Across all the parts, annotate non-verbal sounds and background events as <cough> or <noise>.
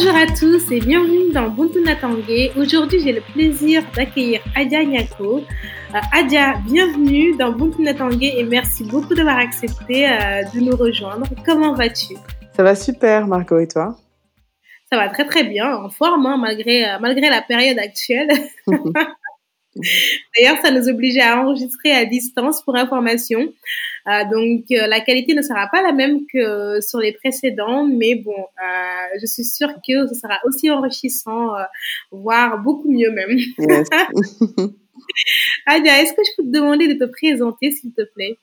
Bonjour à tous et bienvenue dans Buntu Natangé. Aujourd'hui, j'ai le plaisir d'accueillir Adia Nyako. Euh, Adia, bienvenue dans Buntu Natangé et merci beaucoup d'avoir accepté euh, de nous rejoindre. Comment vas-tu? Ça va super, Marco, et toi? Ça va très très bien, en forme, hein, malgré, euh, malgré la période actuelle. <laughs> D'ailleurs, ça nous obligeait à enregistrer à distance pour information. Euh, donc, euh, la qualité ne sera pas la même que sur les précédents, mais bon, euh, je suis sûre que ce sera aussi enrichissant, voire beaucoup mieux même. <laughs> <laughs> Adia, est-ce que je peux te demander de te présenter, s'il te plaît?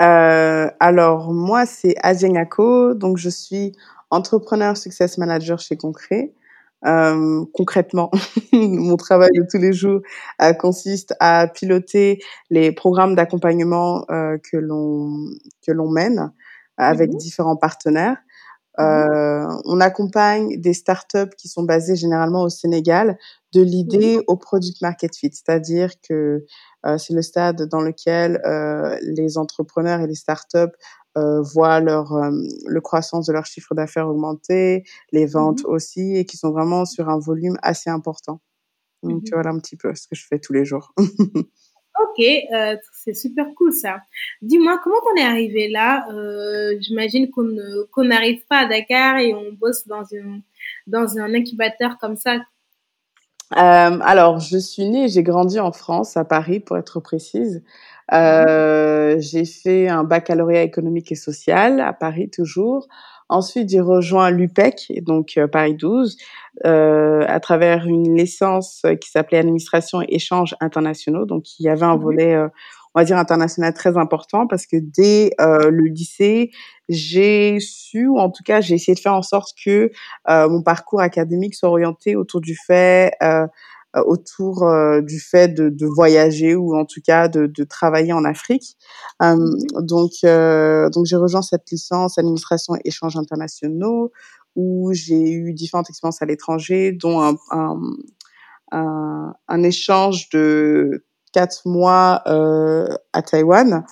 Alors, moi, c'est Adia Ngako, donc je suis entrepreneur success manager chez Concret. Euh, concrètement, <laughs> mon travail de tous les jours euh, consiste à piloter les programmes d'accompagnement euh, que l'on que l'on mène avec mmh différents partenaires. Mmh euh, on accompagne des startups qui sont basées généralement au Sénégal de mmh l'idée au product market fit, c'est-à-dire que c'est le stade dans lequel les entrepreneurs et les startups voient leur, euh, le croissance de leur chiffre d'affaires augmenter, les mmh ventes aussi, et qui sont vraiment sur un volume assez important. Donc, mmh voilà un petit peu ce que je fais tous les jours. <laughs> ok, euh, c'est super cool ça. Dis-moi, comment on est arrivé là? J'imagine qu'on n'arrive pas à Dakar et on bosse dans, une, dans un incubateur comme ça. alors, je suis née, j'ai grandi en France, à Paris pour être précise. Euh, j'ai fait un baccalauréat économique et social à Paris toujours. Ensuite, j'ai rejoint l'UPEC, donc euh, Paris 12, euh, à travers une licence qui s'appelait Administration et échanges internationaux. Donc, il y avait un mmh volet, euh, on va dire, international très important parce que dès euh, le lycée, j'ai su, ou en tout cas, j'ai essayé de faire en sorte que mon parcours académique soit orienté autour du fait euh, autour euh, du fait de, de, voyager ou en tout cas de, de travailler en Afrique. Euh, donc, donc j'ai rejoint cette licence administration et échanges internationaux où j'ai eu différentes expériences à l'étranger, dont un, un, un, un, échange de quatre mois euh, à Taïwan.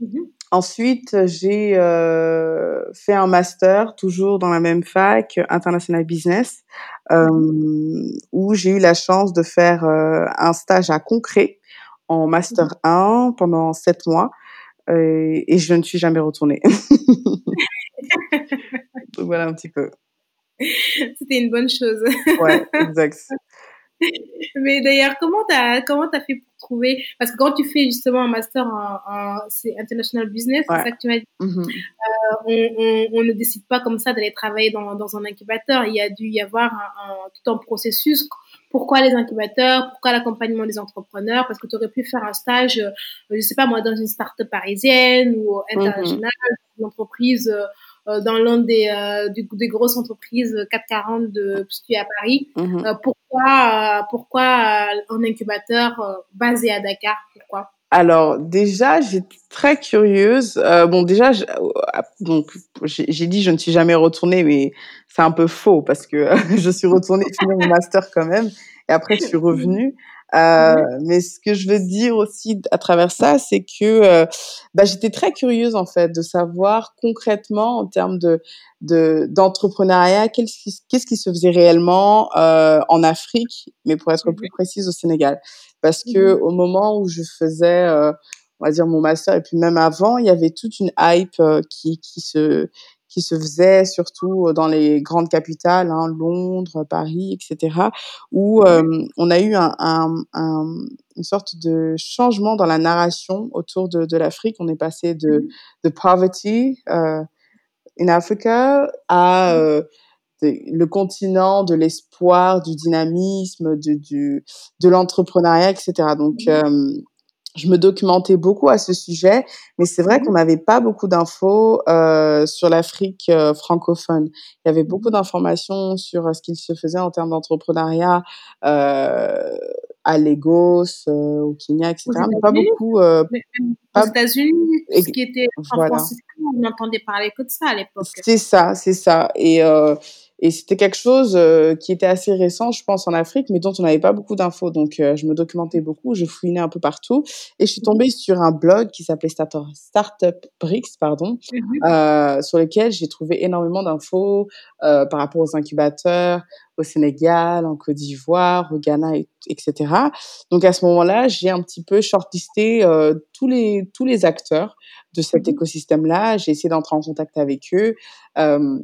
Mmh Ensuite, j'ai euh, fait un master, toujours dans la même fac, International Business, euh, où j'ai eu la chance de faire un stage à Concret en Master 1 pendant sept mois. Et je ne suis jamais retournée. <laughs> Donc voilà un petit peu. C'était une bonne chose. ouais, exact. Mais d'ailleurs, comment tu as, comment as fait pour trouver Parce que quand tu fais justement un master en, c'est international business, c'est ça que tu m'as dit. Mmh euh, on, on, on, ne décide pas comme ça d'aller travailler dans, dans un incubateur. Il y a dû y avoir un, tout un processus. Pourquoi les incubateurs? Pourquoi l'accompagnement des entrepreneurs? Parce que tu aurais pu faire un stage, euh, je sais pas moi, dans une start-up parisienne ou internationale, une entreprise euh, dans l'un des, euh, des grosses entreprises 440 de situées à Paris. Mhm. Euh, pourquoi, pourquoi un incubateur basé à Dakar Pourquoi? Alors déjà, j'étais très curieuse. Euh, bon, déjà, donc j'ai dit je ne suis jamais retournée, mais c'est un peu faux parce que <laughs> je suis retournée finir mon master quand même, et après je suis <laughs> revenue. Euh, mais ce que je veux dire aussi à travers ça, c'est que euh, bah, j'étais très curieuse en fait de savoir concrètement en termes de d'entrepreneuriat qu'est-ce qui, qu'est-ce qui se faisait réellement euh, en Afrique, mais pour être plus précise au Sénégal, parce que au moment où je faisais euh, on va dire mon master et puis même avant, il y avait toute une hype qui qui se qui se faisait surtout dans les grandes capitales, hein, Londres, Paris, etc., où euh, on a eu un, un, un, une sorte de changement dans la narration autour de, de l'Afrique. On est passé de, mmh de poverty euh, in Africa à mmh. le continent de l'espoir, du dynamisme, de, du, de l'entrepreneuriat, etc. Donc, mmh je me documentais beaucoup à ce sujet, mais c'est vrai mmh qu'on n'avait pas beaucoup d'infos euh, sur l'Afrique euh, francophone. Il y avait beaucoup mmh d'informations sur euh, ce qu'il se faisait en termes d'entrepreneuriat euh, à Lagos, euh, au Kenya, etc. Mais pas beaucoup. Euh, aux États-Unis, ce qui était en voilà. on n'entendait parler que de ça à l'époque. C'est ça, c'est ça. Et et c'était quelque chose qui était assez récent, je pense, en Afrique, mais dont on n'avait pas beaucoup d'infos. Donc, je me documentais beaucoup, je fouinais un peu partout, et je suis tombée sur un blog qui s'appelait Startup Bricks, pardon, mmh sur lequel j'ai trouvé énormément d'infos par rapport aux incubateurs, au Sénégal, en Côte d'Ivoire, au Ghana, etc. Donc à ce moment-là, j'ai un petit peu shortlisté euh, tous les tous les acteurs de cet mmh écosystème-là. J'ai essayé d'entrer en contact avec eux. Euh,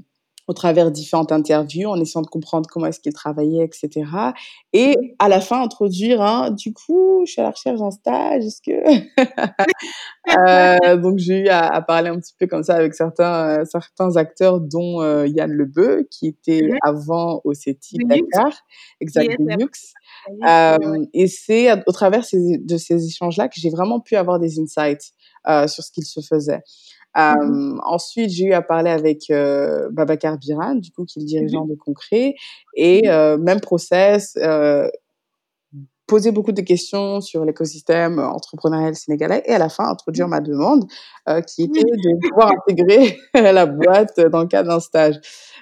au travers différentes interviews, en essayant de comprendre comment est-ce qu'ils travaillaient, etc. Et à la fin, introduire un, du coup, je suis à la recherche d'un stage, est-ce que... <laughs> euh, donc, j'ai eu à, parler un petit peu comme ça avec certains, euh, certains acteurs, dont euh, Yann Lebeu, qui était avant au CETI Dakar, exactement, Et c'est au travers de ces échanges-là que j'ai vraiment pu avoir des insights sur ce qu'il se faisait. Mmh. Ensuite, j'ai eu à parler avec euh, Babacar Biran, du coup, qui est le mmh dirigeant de Concret, et euh, même process, euh, poser beaucoup de questions sur l'écosystème entrepreneurial sénégalais, et à la fin, introduire ma demande, euh, qui était de pouvoir intégrer <laughs> la boîte dans le cadre d'un stage.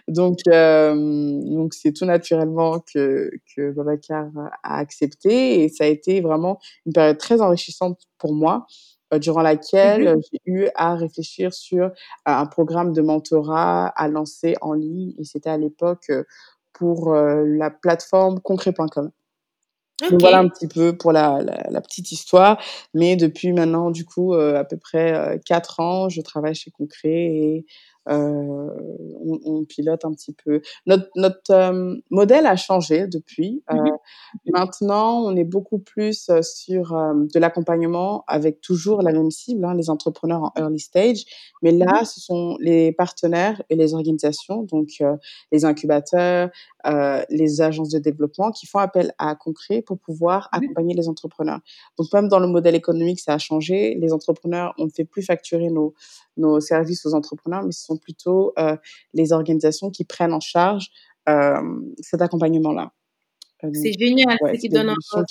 Donc, donc c'est tout naturellement que, que Babacar a accepté, et ça a été vraiment une période très enrichissante pour moi, euh, durant laquelle mmh j'ai eu à réfléchir sur un programme de mentorat à lancer en ligne et c'était à l'époque pour la plateforme concret.com. Voilà un petit peu pour la, la, petite histoire. Mais depuis maintenant, du coup, à peu près quatre ans, je travaille chez Concret et euh, on, on, pilote un petit peu. Notre, notre euh, modèle a changé depuis. Euh, mmh maintenant, on est beaucoup plus sur de l'accompagnement avec toujours la même cible, hein, les entrepreneurs en early stage. Mais là, mmh ce sont les partenaires et les organisations, donc les incubateurs, les agences de développement qui font appel à Concret pour pouvoir accompagner les entrepreneurs. Donc même dans le modèle économique, ça a changé. Les entrepreneurs, on ne fait plus facturer nos, nos services aux entrepreneurs, mais ce sont plutôt euh, les organisations qui prennent en charge euh, cet accompagnement-là. Euh, c'est génial, c'est qui donne, encore,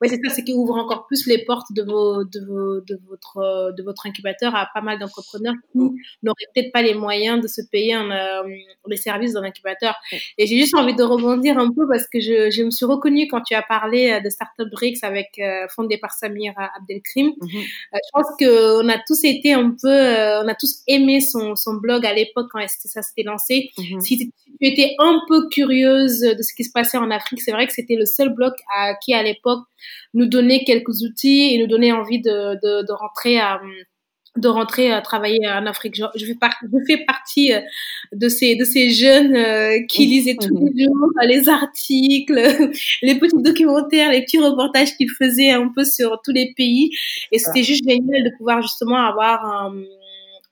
oui, c'est ça, c'est qui ouvre encore plus les portes de, vos, de, vos, de, votre, de votre incubateur à pas mal d'entrepreneurs qui mm. n'auraient peut-être pas les moyens de se payer un, euh, les services d'un incubateur. Mm. Et j'ai juste envie de rebondir un peu parce que je, je me suis reconnue quand tu as parlé euh, de Startup Bricks avec euh, fondé par Samir Abdelkrim. Mm-hmm. Euh, je pense qu'on a tous été un peu, on a tous aimé son, son blog à l'époque quand ça s'était lancé. Mm-hmm. Si tu étais un peu curieuse de ce qui se passait en Afrique, c'est vrai que c'était le seul blog à, qui à l'époque nous donner quelques outils et nous donner envie de, de, de rentrer à de rentrer à travailler en Afrique. Je, je, fais, je fais partie euh, de ces, de ces jeunes euh, qui lisaient tous les jours les articles, <laughs> les petits documentaires, les petits reportages qu'ils faisaient un peu sur tous les pays. Et c'était juste génial de pouvoir justement avoir un,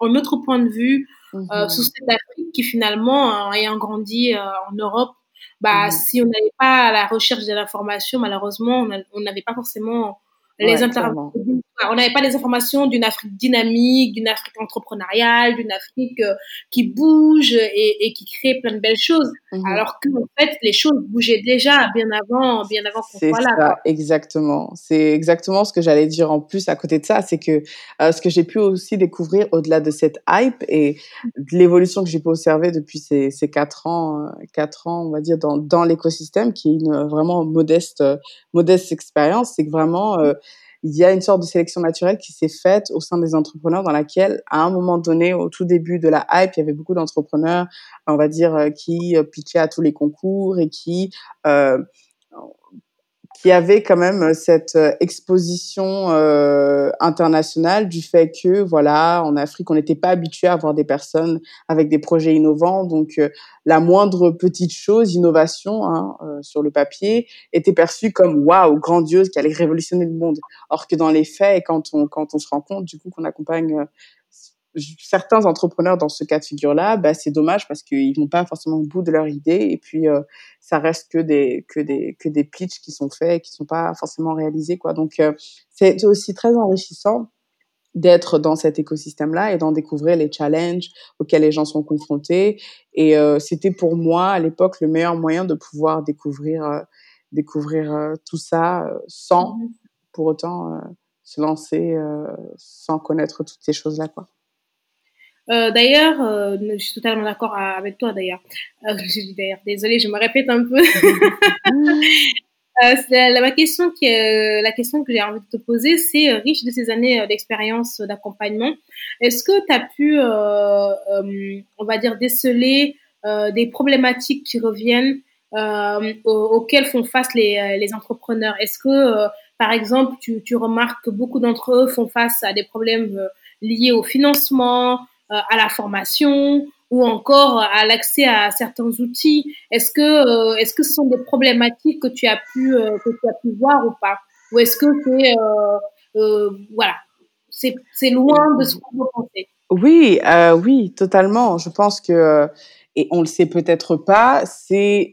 un autre point de vue euh, mhm. sur cette Afrique qui finalement, ayant grandi en Europe, bah, mmh. si on n'allait pas à la recherche de l'information, malheureusement, on n'avait pas forcément les interventions on n'avait pas les informations d'une Afrique dynamique, d'une Afrique entrepreneuriale, d'une Afrique euh, qui bouge et, et, qui crée plein de belles choses. Mhm. Alors que en fait, les choses bougeaient déjà bien avant, bien avant qu'on soit là. Ça, exactement. C'est exactement ce que j'allais dire en plus à côté de ça, c'est que euh, ce que j'ai pu aussi découvrir au-delà de cette hype et de l'évolution que j'ai pu observer depuis ces, ces quatre ans, euh, quatre ans, on va dire dans, dans l'écosystème, qui est une vraiment modeste, modeste expérience, c'est que vraiment il y a une sorte de sélection naturelle qui s'est faite au sein des entrepreneurs dans laquelle, à un moment donné, au tout début de la hype, il y avait beaucoup d'entrepreneurs, on va dire, euh, qui euh, pitchaient à tous les concours et qui euh, qui avait quand même euh, cette euh, exposition euh, internationale du fait que voilà en Afrique on n'était pas habitué à avoir des personnes avec des projets innovants. Donc la moindre petite chose innovation hein, sur le papier était perçue comme waouh grandiose qui allait révolutionner le monde. Or que dans les faits quand on quand on se rend compte du coup qu'on accompagne certains entrepreneurs dans ce cas de figure-là, bah, c'est dommage parce qu'ils vont pas forcément au bout de leur idée et puis euh, ça reste que des que des que des pitchs qui sont faits et qui sont pas forcément réalisés quoi. Donc euh, c'est aussi très enrichissant d'être dans cet écosystème-là et d'en découvrir les challenges auxquels les gens sont confrontés. Et euh, c'était pour moi à l'époque le meilleur moyen de pouvoir découvrir découvrir tout ça sans mmh pour autant se lancer sans connaître toutes ces choses-là quoi. Euh, d'ailleurs, euh, je suis totalement d'accord avec toi d'ailleurs. Euh, <laughs> d'ailleurs, désolée, je me répète un peu. <laughs> la, ma question qui la question que j'ai envie de te poser, c'est riche de ces années d'expérience d'accompagnement. Est-ce que tu as pu, on va dire, déceler des problématiques qui reviennent auxquelles font face les, les entrepreneurs? Est-ce que, par exemple, tu, tu, remarques que beaucoup d'entre eux font face à des problèmes liés au financement, à la formation ou encore à l'accès à certains outils. Est-ce que, euh, est-ce que ce sont des problématiques que tu as pu, euh, que tu as pu voir ou pas? Ou est-ce que c'est, voilà, c'est, c'est loin de ce qu'on peut penser? Oui, oui, totalement. Je pense que, et on le sait peut-être pas, c'est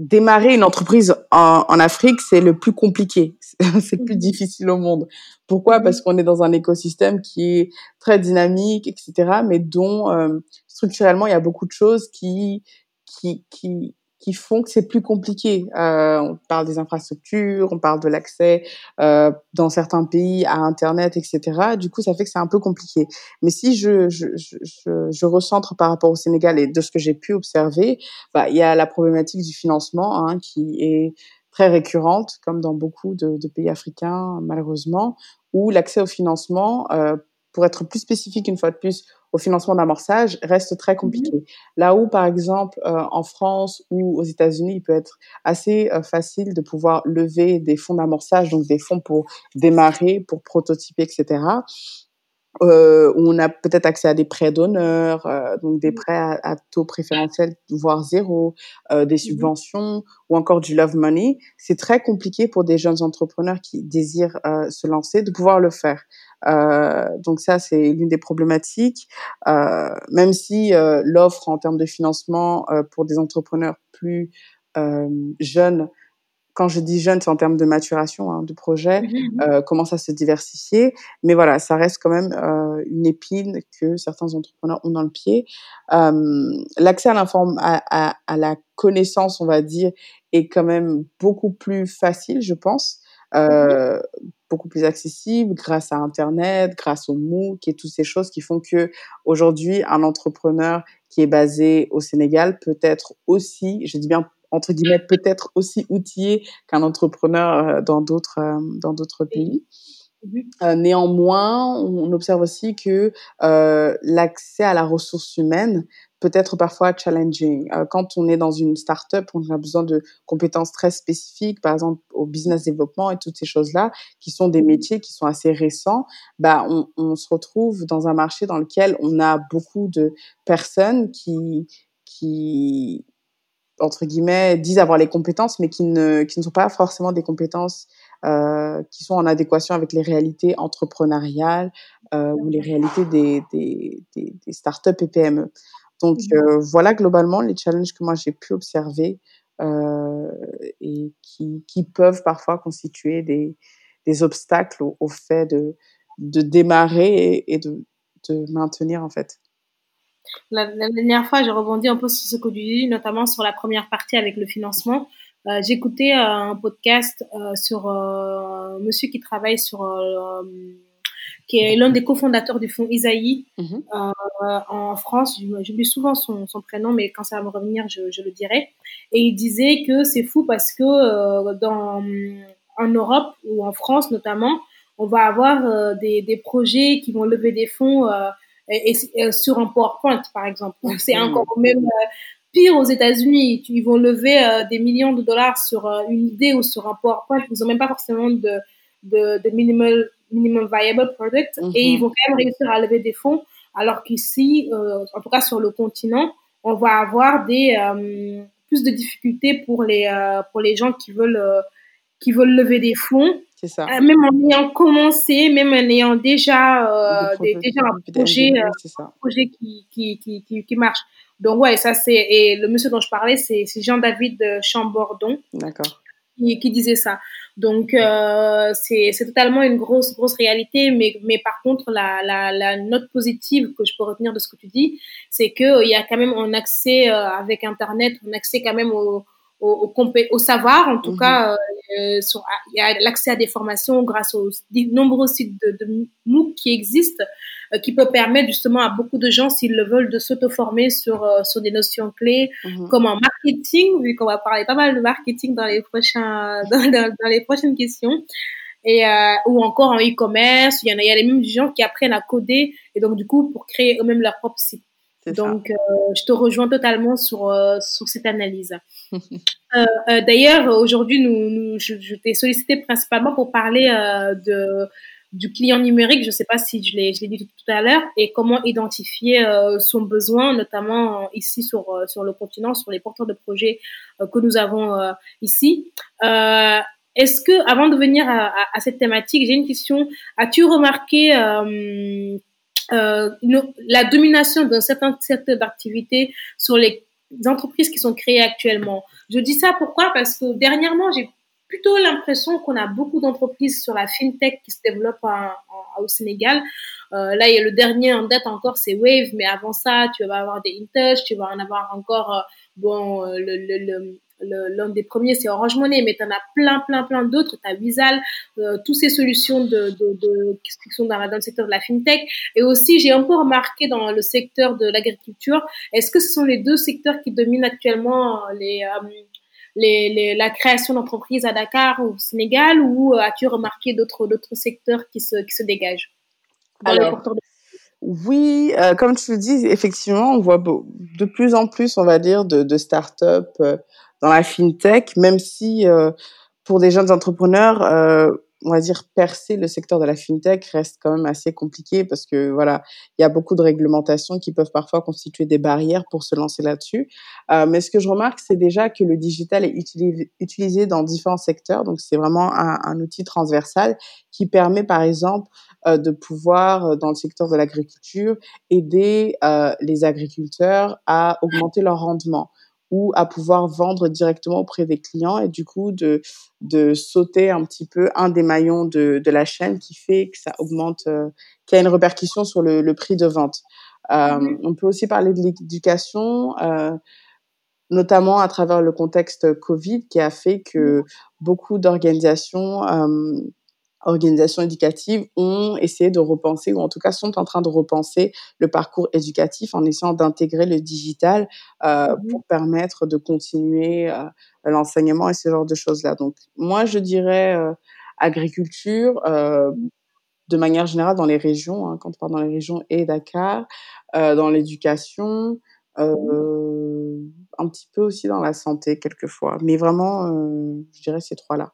démarrer une entreprise en, en Afrique, c'est le plus compliqué, <laughs> c'est le plus mhm. difficile au monde. Pourquoi? Mhm. Parce qu'on est dans un écosystème qui est très dynamique, etc., mais dont euh, structurellement il y a beaucoup de choses qui qui qui qui font que c'est plus compliqué. Euh, on parle des infrastructures, on parle de l'accès euh, dans certains pays à Internet, etc. Du coup, ça fait que c'est un peu compliqué. Mais si je, je, je, je, recentre par rapport au Sénégal et de ce que j'ai pu observer, bah, il y a la problématique du financement hein, qui est très récurrente, comme dans beaucoup de, de pays africains, malheureusement, où l'accès au financement, euh, pour être plus spécifique une fois de plus, au financement d'amorçage reste très mmh compliqué. Là où, par exemple, euh, en France ou aux États-Unis, il peut être assez euh, facile de pouvoir lever des fonds d'amorçage, donc des fonds pour démarrer, pour prototyper, etc. Euh, où on a peut-être accès à des prêts d'honneur, euh, donc des mmh. prêts à, à, taux préférentiel, voire zéro, euh, des mmh subventions ou encore du love money. C'est très compliqué pour des jeunes entrepreneurs qui désirent euh, se lancer de pouvoir le faire. Euh, donc ça, c'est l'une des problématiques. Euh, même si euh, l'offre en termes de financement pour des entrepreneurs plus jeunes quand je dis jeunes, c'est en termes de maturation hein, de projet, mmh euh, commence à se diversifier. Mais voilà, ça reste quand même euh, une épine que certains entrepreneurs ont dans le pied. Euh, L'accès à, à, à, à, la connaissance, on va dire, est quand même beaucoup plus facile, je pense. Euh, mmh beaucoup plus accessible grâce à Internet, grâce au MOOC et toutes ces choses qui font que aujourd'hui, un entrepreneur qui est basé au Sénégal peut être aussi, je dis bien entre guillemets peut-être aussi outillé qu'un entrepreneur euh, dans d'autres euh, dans d'autres pays. Euh, néanmoins, on observe aussi que euh, l'accès à la ressource humaine peut être parfois challenging. Euh, quand on est dans une start-up, on a besoin de compétences très spécifiques, par exemple au business développement et toutes ces choses-là, qui sont des métiers qui sont assez récents. Bah, on, on se retrouve dans un marché dans lequel on a beaucoup de personnes qui qui entre guillemets, disent avoir les compétences, mais qui ne, qui ne sont pas forcément des compétences euh, qui sont en adéquation avec les réalités entrepreneuriales euh, ou les réalités des, des, des, des startups et PME. Donc mmh euh, voilà globalement les challenges que moi j'ai pu observer euh, et qui, qui peuvent parfois constituer des, des obstacles au, au fait de, de démarrer et, et de, de maintenir en fait. La, dernière fois, j'ai rebondi un peu sur ce que tu dis, notamment sur la première partie avec le financement. Euh, J'écoutais un podcast sur un monsieur qui travaille sur, qui est l'un des cofondateurs du fonds Isaïe mhm. en France. J'oublie souvent son, son, prénom, mais quand ça va me revenir, je, je le dirai. Et il disait que c'est fou parce que dans, en Europe ou en France notamment, on va avoir des, des projets qui vont lever des fonds et, et, sur un PowerPoint, par exemple. C'est encore même euh, pire aux États-Unis. Ils vont lever euh, des millions de dollars sur euh, une idée ou sur un PowerPoint. Ils n'ont même pas forcément de, de, de minimal, minimum viable product et ils mhm. vont quand même réussir à lever des fonds. Alors qu'ici, en tout cas sur le continent, on va avoir des plus de difficultés pour les pour les gens qui veulent qui veulent lever des fonds c'est ça. Euh, même en ayant commencé, même en ayant déjà, euh, déjà un projet, euh, projet qui, qui, qui, qui, marche. Donc, ouais, ça c'est. Et le monsieur dont je parlais, c'est Jean-David Chambordon. D'accord. Qui, qui, disait ça. Donc, euh, c'est totalement une grosse, grosse réalité. Mais, mais par contre, la, la, la note positive que je peux retenir de ce que tu dis, c'est qu'il y a quand même un accès avec Internet, un accès quand même au au, au, savoir, en tout mmh cas, euh, sur, il y a l'accès à des formations grâce aux nombreux sites de, de MOOC qui existent, euh, qui peut permettre justement à beaucoup de gens, s'ils le veulent, de s'auto-former sur, euh, sur des notions clés, mmh comme en marketing, vu qu'on va parler pas mal de marketing dans les, prochains, <laughs> dans, dans, les prochaines questions. Et, euh, ou encore en e-commerce, il y en a, il y a les mêmes gens qui apprennent à coder et donc du coup pour créer eux-mêmes leur propre site. Donc, euh, je te rejoins totalement sur, euh, sur cette analyse. <laughs> Euh, euh, D'ailleurs, aujourd'hui, nous, nous, je, je t'ai sollicité principalement pour parler euh, de, du client numérique. Je ne sais pas si je l'ai dit tout à l'heure, et comment identifier son besoin, notamment ici sur, sur le continent, sur les porteurs de projets que nous avons ici. Est-ce que, avant de venir à, à, à cette thématique, j'ai une question. As-tu remarqué euh, la domination d'un certain secteur d'activité sur les entreprises qui sont créées actuellement. Je dis ça pourquoi? Parce que dernièrement, j'ai plutôt l'impression qu'on a beaucoup d'entreprises sur la fintech qui se développent au Sénégal. Euh, là, il y a le dernier en date encore, c'est Wave, mais avant ça, tu vas avoir des InTouch, tu vas en avoir encore, euh, bon, le l'un des premiers, c'est Orange Money, mais tu en as plein, plein, plein d'autres. Tu as Visual, euh, toutes ces solutions de, de, de, qui sont dans, dans, le secteur de la fintech. Et aussi, j'ai un peu remarqué dans le secteur de l'agriculture, est-ce que ce sont les deux secteurs qui dominent actuellement les, euh, les, les, la création d'entreprises à Dakar ou au Sénégal, ou as-tu remarqué d'autres secteurs qui se, qui se dégagent? Dans Alors, oui, euh, comme tu le dis, effectivement, on voit de plus en plus, on va dire, de, de start-up euh, dans la fintech, même si euh, pour des jeunes entrepreneurs, euh, on va dire percer le secteur de la fintech reste quand même assez compliqué parce que voilà, il y a beaucoup de réglementations qui peuvent parfois constituer des barrières pour se lancer là-dessus. Euh, mais ce que je remarque, c'est déjà que le digital est utilisé, dans différents secteurs, donc c'est vraiment un, un, outil transversal qui permet par exemple euh, de pouvoir euh, dans le secteur de l'agriculture aider euh, les agriculteurs à augmenter leur rendement ou à pouvoir vendre directement auprès des clients et du coup de, de sauter un petit peu un des maillons de, de la chaîne qui fait que ça augmente, euh, qui a une répercussion sur le, le prix de vente. Euh, mmh. On peut aussi parler de l'éducation, euh, notamment à travers le contexte Covid qui a fait que beaucoup d'organisations euh, organisations éducatives ont essayé de repenser, ou en tout cas sont en train de repenser le parcours éducatif en essayant d'intégrer le digital euh, mmh. pour permettre de continuer euh, l'enseignement et ce genre de choses-là. Donc moi, je dirais euh, agriculture, euh, de manière générale dans les régions, hein, quand on parle dans les régions et Dakar, euh, dans l'éducation, euh, un petit peu aussi dans la santé quelquefois, mais vraiment, je dirais ces trois-là.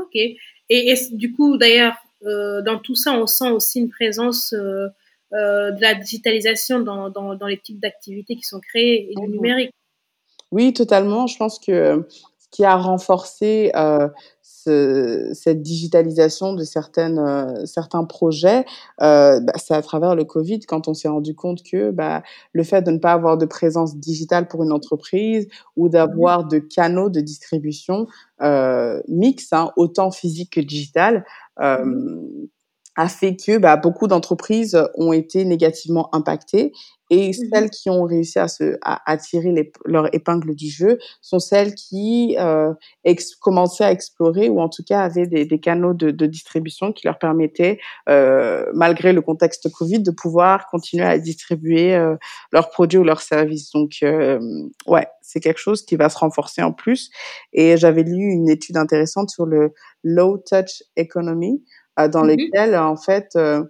Ok. Et, et du coup, d'ailleurs, euh, dans tout ça, on sent aussi une présence euh, euh, de la digitalisation dans, dans, dans les types d'activités qui sont créées et du numérique? Oui, totalement. Je pense que ce qui a renforcé ce, cette digitalisation de euh, certains projets, euh, bah, c'est à travers le Covid quand on s'est rendu compte que bah, le fait de ne pas avoir de présence digitale pour une entreprise ou d'avoir de canaux de distribution euh, hein, autant physique que digital, euh, a fait que bah, beaucoup d'entreprises ont été négativement impactées et mmh celles qui ont réussi à se à, à tirer les, leur épingle du jeu sont celles qui euh, ex, commençaient à explorer ou en tout cas avaient des, des canaux de, de, distribution qui leur permettaient, euh, malgré le contexte Covid, de pouvoir continuer à distribuer euh, leurs produits ou leurs services. Donc euh, ouais, c'est quelque chose qui va se renforcer en plus. Et j'avais lu une étude intéressante sur le low touch economy euh, dans mmh lesquelles en fait euh,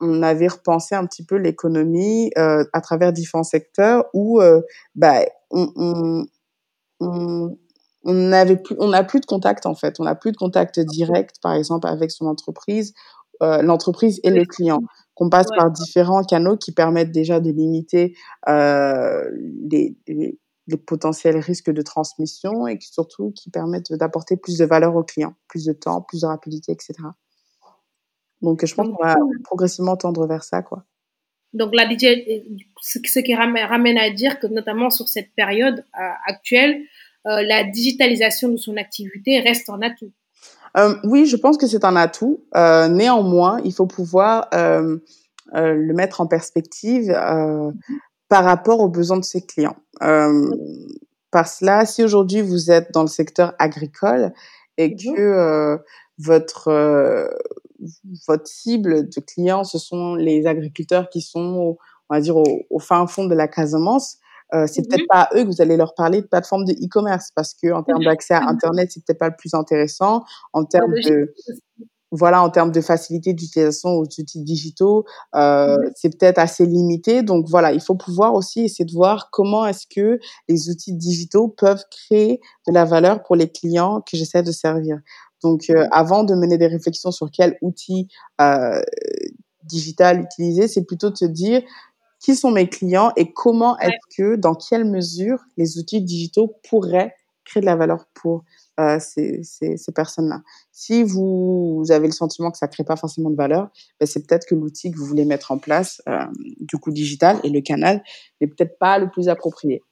on avait repensé un petit peu l'économie euh, à travers différents secteurs où euh, bah, on, on, on, on avait plus, on n'a plus de contact en fait, on n'a plus de contact direct, par exemple avec son entreprise, euh, l'entreprise et le client, qu'on passe ouais. par différents canaux qui permettent déjà de limiter euh, les, les, les, potentiels risques de transmission et qui surtout qui permettent d'apporter plus de valeur au client, plus de temps, plus de rapidité, etc. Donc, je pense qu'on va progressivement tendre vers ça, quoi. Donc, la DJ, ce qui ramène à dire que, notamment sur cette période euh, actuelle, euh, la digitalisation de son activité reste un atout. Euh, oui, je pense que c'est un atout. Néanmoins, il faut pouvoir le mettre en perspective par rapport aux besoins de ses clients par cela, si aujourd'hui vous êtes dans le secteur agricole et mmh que votre votre cible de clients, ce sont les agriculteurs qui sont, on va dire, au, fin fond de la Casamance, euh, c'est peut-être pas à eux que vous allez leur parler de plateforme de e-commerce parce que en termes d'accès à Internet, c'est peut-être pas le plus intéressant. En termes de voilà, en termes de facilité d'utilisation aux outils digitaux, euh, c'est peut-être assez limité. Donc voilà, il faut pouvoir aussi essayer de voir comment est-ce que les outils digitaux peuvent créer de la valeur pour les clients que j'essaie de servir. Donc euh, avant de mener des réflexions sur quel outil euh, digital utiliser, c'est plutôt de se dire qui sont mes clients et comment est-ce que, dans quelle mesure les outils digitaux pourraient créer de la valeur pour euh, ces, ces, ces personnes-là. Si vous, vous, avez le sentiment que ça ne crée pas forcément de valeur, ben c'est peut-être que l'outil que vous voulez mettre en place, euh, du coup digital et le canal, n'est peut-être pas le plus approprié.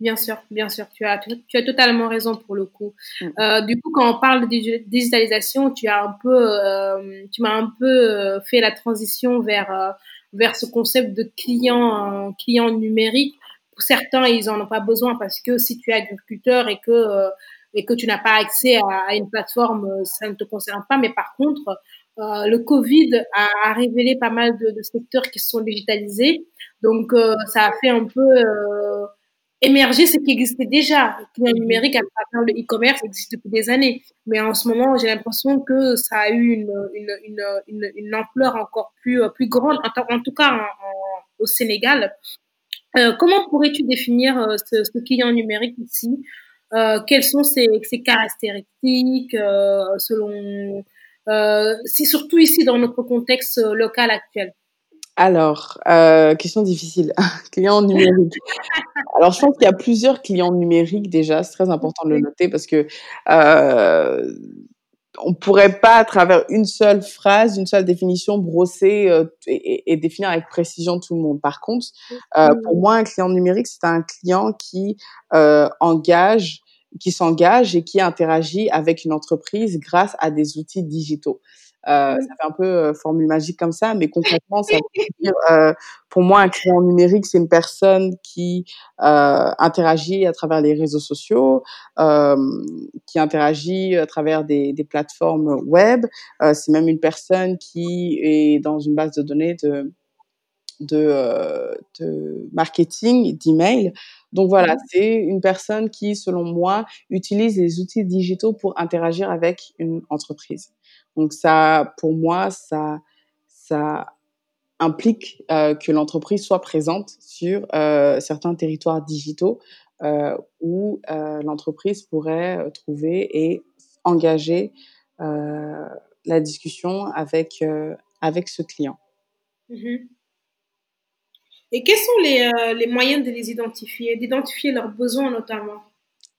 Bien sûr, bien sûr, tu as, tu as totalement raison pour le coup. Mm. Euh, du coup, quand on parle de digitalisation, tu as un peu, euh, tu m'as un peu euh, fait la transition vers euh, vers ce concept de client euh, client numérique. Pour certains, ils en ont pas besoin parce que si tu es agriculteur et que euh, et que tu n'as pas accès à, à, une plateforme, euh, ça ne te concerne pas. Mais par contre, le Covid a, a, révélé pas mal de, de, secteurs qui sont digitalisés. Donc, ça a fait un peu émerger ce qui existait déjà. Le numérique à travers le e-commerce existe depuis des années. Mais en ce moment, j'ai l'impression que ça a eu une, une, une, une, ampleur encore plus, plus grande, en, tout cas au Sénégal. Euh, comment pourrais-tu définir euh, ce, ce, client numérique ici? Euh, Quelles sont ses, ses caractéristiques euh, selon, euh, si surtout ici dans notre contexte local actuel alors, euh, question difficile. <laughs> client numérique. Alors, je pense qu'il y a plusieurs clients numériques déjà. C'est très important de le noter parce que euh, on pourrait pas, à travers une seule phrase, une seule définition, brosser euh, et, et, définir avec précision tout le monde. Par contre, euh, pour moi, un client numérique, c'est un client qui engage qui s'engage et qui interagit avec une entreprise grâce à des outils digitaux. Euh, ça fait un peu euh, formule magique comme ça, mais <laughs> concrètement, ça veut dire, euh, pour moi, un client numérique, c'est une personne qui euh, interagit à travers les réseaux sociaux, euh, qui interagit à travers des, des plateformes web. Euh, c'est même une personne qui est dans une base de données de de, de marketing, d'email. Donc voilà, c'est une personne qui, selon moi, utilise les outils digitaux pour interagir avec une entreprise. Donc ça, pour moi, ça, ça implique euh, que l'entreprise soit présente sur euh, certains territoires digitaux euh, où l'entreprise pourrait trouver et engager la discussion avec, avec ce client. Mmh. Et quels sont les, les moyens de les identifier, d'identifier leurs besoins notamment?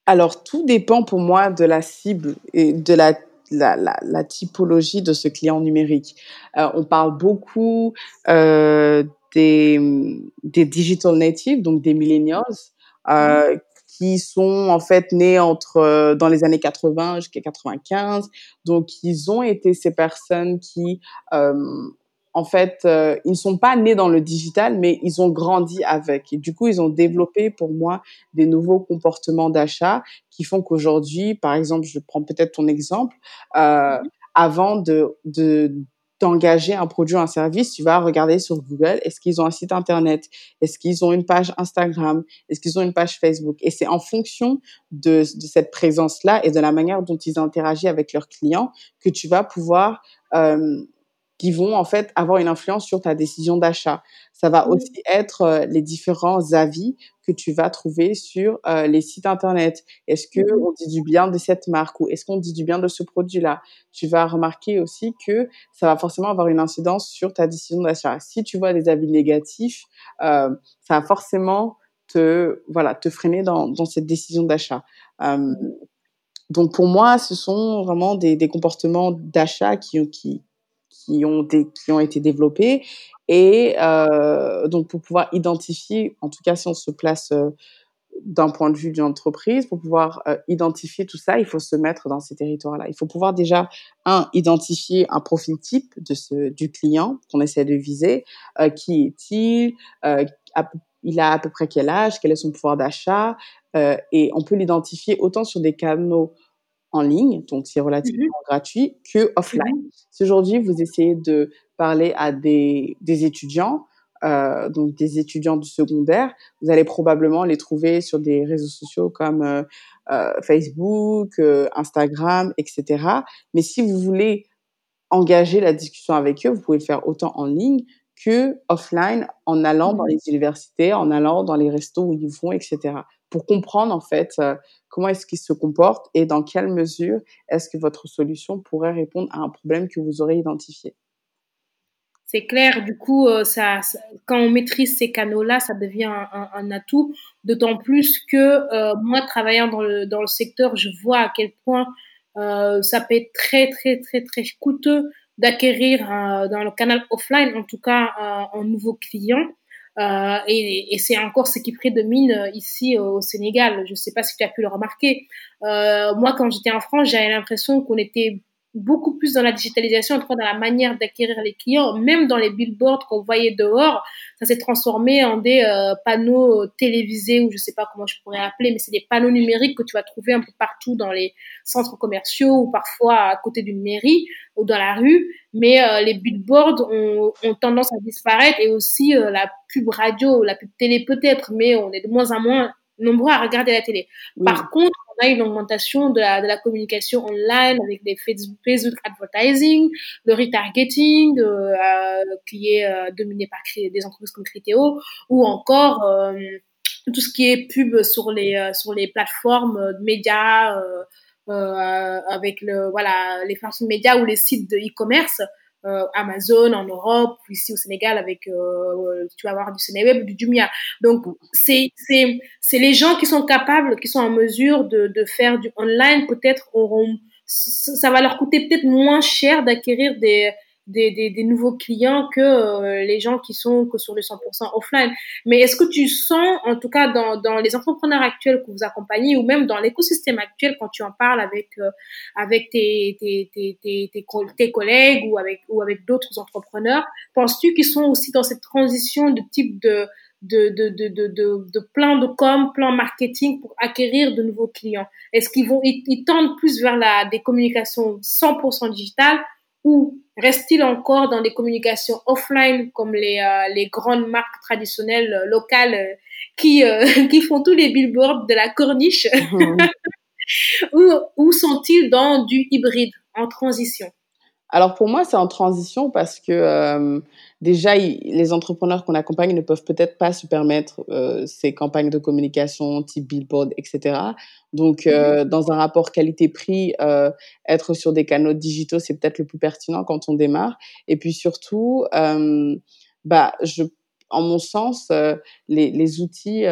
Alors, tout dépend pour moi de la cible et de la la, la, la, typologie de ce client numérique. Euh, on parle beaucoup euh, des, des digital natives, donc des millennials, euh, qui sont en fait nés entre dans les années 80 jusqu'à 95. Donc ils ont été ces personnes qui euh, en fait, euh, ils ne sont pas nés dans le digital, mais ils ont grandi avec. Et du coup, ils ont développé pour moi des nouveaux comportements d'achat qui font qu'aujourd'hui, par exemple, je prends peut-être ton exemple, euh, avant de, de d'engager un produit ou un service, tu vas regarder sur Google, est-ce qu'ils ont un site internet, est-ce qu'ils ont une page Instagram, est-ce qu'ils ont une page Facebook? Et c'est en fonction de, de cette présence-là et de la manière dont ils interagissent avec leurs clients que tu vas pouvoir euh, qui vont en fait avoir une influence sur ta décision d'achat. Ça va aussi être euh, les différents avis que tu vas trouver sur euh, les sites internet. Est-ce que mmh on dit du bien de cette marque ou est-ce qu'on dit du bien de ce produit-là? Tu vas remarquer aussi que ça va forcément avoir une incidence sur ta décision d'achat. Si tu vois des avis négatifs, euh, ça va forcément te voilà te freiner dans, dans cette décision d'achat. Euh, donc pour moi, ce sont vraiment des, des comportements d'achat qui, qui, qui ont, été développés. Et euh, donc, pour pouvoir identifier, en tout cas, si on se place euh, d'un point de vue d'une entreprise, pour pouvoir euh, identifier tout ça, il faut se mettre dans ces territoires-là. Il faut pouvoir déjà, un, identifier un profil type de ce, du client qu'on essaie de viser. Qui est-il il a à peu près quel âge, quel est son pouvoir d'achat, et on peut l'identifier autant sur des canaux en ligne, donc c'est relativement mmh gratuit, que offline. Si aujourd'hui vous essayez de parler à des, des étudiants, euh, donc des étudiants du secondaire, vous allez probablement les trouver sur des réseaux sociaux comme euh, euh Facebook, Instagram, etc. Mais si vous voulez engager la discussion avec eux, vous pouvez le faire autant en ligne que offline, en allant dans mmh les universités, en allant dans les restos où ils vont, etc. Pour comprendre en fait euh, comment est-ce qu'ils se comportent et dans quelle mesure est-ce que votre solution pourrait répondre à un problème que vous aurez identifié. C'est clair, du coup, euh, ça, quand on maîtrise ces canaux-là, ça devient un, un, atout, d'autant plus que euh, moi, travaillant dans le, dans le secteur, je vois à quel point euh, ça peut être très, très, très, très coûteux d'acquérir euh, dans le canal offline, en tout cas, euh, un nouveau client. Euh, et, et c'est encore ce qui prédomine ici au Sénégal. Je ne sais pas si tu as pu le remarquer. moi, quand j'étais en France, j'avais l'impression qu'on était beaucoup plus dans la digitalisation, en tout cas dans la manière d'acquérir les clients, même dans les billboards qu'on voyait dehors, ça s'est transformé en des euh, panneaux télévisés ou je sais pas comment je pourrais appeler, mais c'est des panneaux numériques que tu vas trouver un peu partout dans les centres commerciaux ou parfois à côté d'une mairie ou dans la rue. Mais euh, les billboards ont, ont, tendance à disparaître et aussi euh, la pub radio, la pub télé peut-être, mais on est de moins en moins nombreux à regarder la télé. Par contre, on une augmentation de la, communication online avec des Facebook advertising, le retargeting euh, qui est euh, dominé par des entreprises comme Criteo, ou encore euh, tout ce qui est pub sur les sur les plateformes médias avec le voilà les plateformes médias ou les sites de e-commerce euh, Amazon en Europe, ici au Sénégal avec, euh, tu vas avoir du Sénéweb, du Jumia. Donc c'est c'est c'est les gens qui sont capables, qui sont en mesure de de faire du online, peut-être auront ça va leur coûter peut-être moins cher d'acquérir des des, des, des, nouveaux clients que euh, les gens qui sont que sur le 100% offline. Mais est-ce que tu sens, en tout cas dans, dans les entrepreneurs actuels que vous accompagnez ou même dans l'écosystème actuel quand tu en parles avec euh, avec tes, tes, tes, tes, tes collègues ou avec ou avec d'autres entrepreneurs, penses-tu qu'ils sont aussi dans cette transition de type de de, de, de, de, de, plan de com, plan marketing pour acquérir de nouveaux clients? Est-ce qu'ils vont, ils, tendent plus vers la, des communications 100% digitales ou reste-t-il encore dans des communications offline comme les, euh, les grandes marques traditionnelles euh, locales euh, qui, <laughs> qui font tous les billboards de la corniche? <laughs> <laughs> Ou, ou sont-ils dans du hybride en transition? Alors pour moi, c'est en transition parce que euh, déjà, les entrepreneurs qu'on accompagne ne peuvent peut-être pas se permettre euh, ces campagnes de communication type billboard, etc. Donc, euh, dans un rapport qualité-prix, euh, être sur des canaux digitaux, c'est peut-être le plus pertinent quand on démarre. Et puis surtout, euh, bah, je, en mon sens, euh, les, les, outils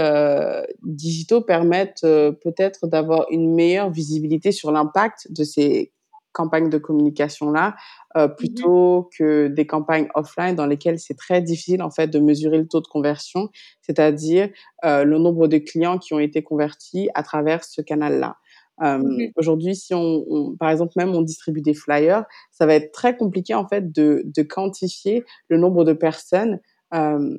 digitaux permettent peut-être d'avoir une meilleure visibilité sur l'impact de ces campagnes de communication-là, euh, mmh plutôt que des campagnes offline dans lesquelles c'est très difficile en fait de mesurer le taux de conversion, c'est-à-dire euh, le nombre de clients qui ont été convertis à travers ce canal-là. Euh, mmh Aujourd'hui, si on, on, par exemple, même on distribue des flyers, ça va être très compliqué en fait de, de quantifier le nombre de personnes euh,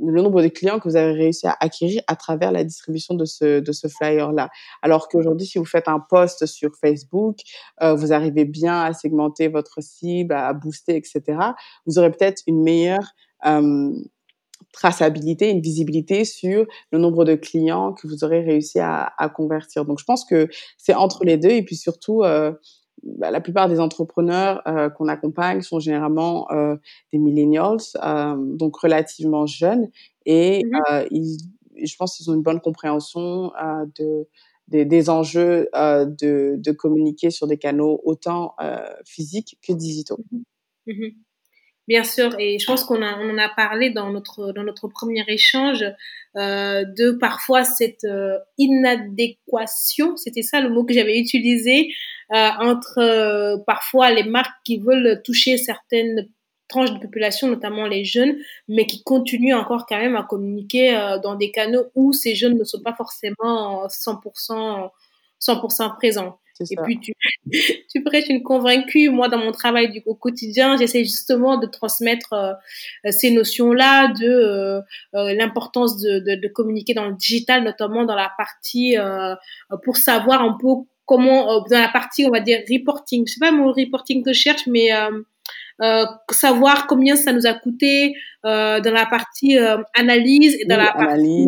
le nombre de clients que vous avez réussi à acquérir à travers la distribution de ce, de ce flyer-là. Alors qu'aujourd'hui, si vous faites un post sur Facebook, euh, vous arrivez bien à segmenter votre cible, à booster, etc., vous aurez peut-être une meilleure euh, traçabilité, une visibilité sur le nombre de clients que vous aurez réussi à, convertir. Donc, je pense que c'est entre les deux et puis surtout, euh, bah, la plupart des entrepreneurs euh, qu'on accompagne sont généralement euh, des millennials, euh, donc relativement jeunes, et mmh ils, je pense qu'ils ont une bonne compréhension de, des, des enjeux de, de, communiquer sur des canaux autant physiques que digitaux. Mmh mmh Bien sûr, et je pense qu'on on en a parlé dans notre premier échange euh, de parfois cette euh, inadéquation, c'était ça le mot que j'avais utilisé euh, entre parfois les marques qui veulent toucher certaines tranches de population, notamment les jeunes, mais qui continuent encore quand même à communiquer dans des canaux où ces jeunes ne sont pas forcément 100% 100% présents. Et puis tu, <laughs> tu prêches une convaincue. Moi, dans mon travail du, au quotidien, j'essaie justement de transmettre euh, ces notions-là de euh, euh, l'importance de, de, de, communiquer dans le digital, notamment dans la partie pour savoir un peu comment, dans la partie, on va dire, reporting. Je sais pas mon reporting que je cherche, mais savoir combien ça nous a coûté dans la partie analyse et dans la partie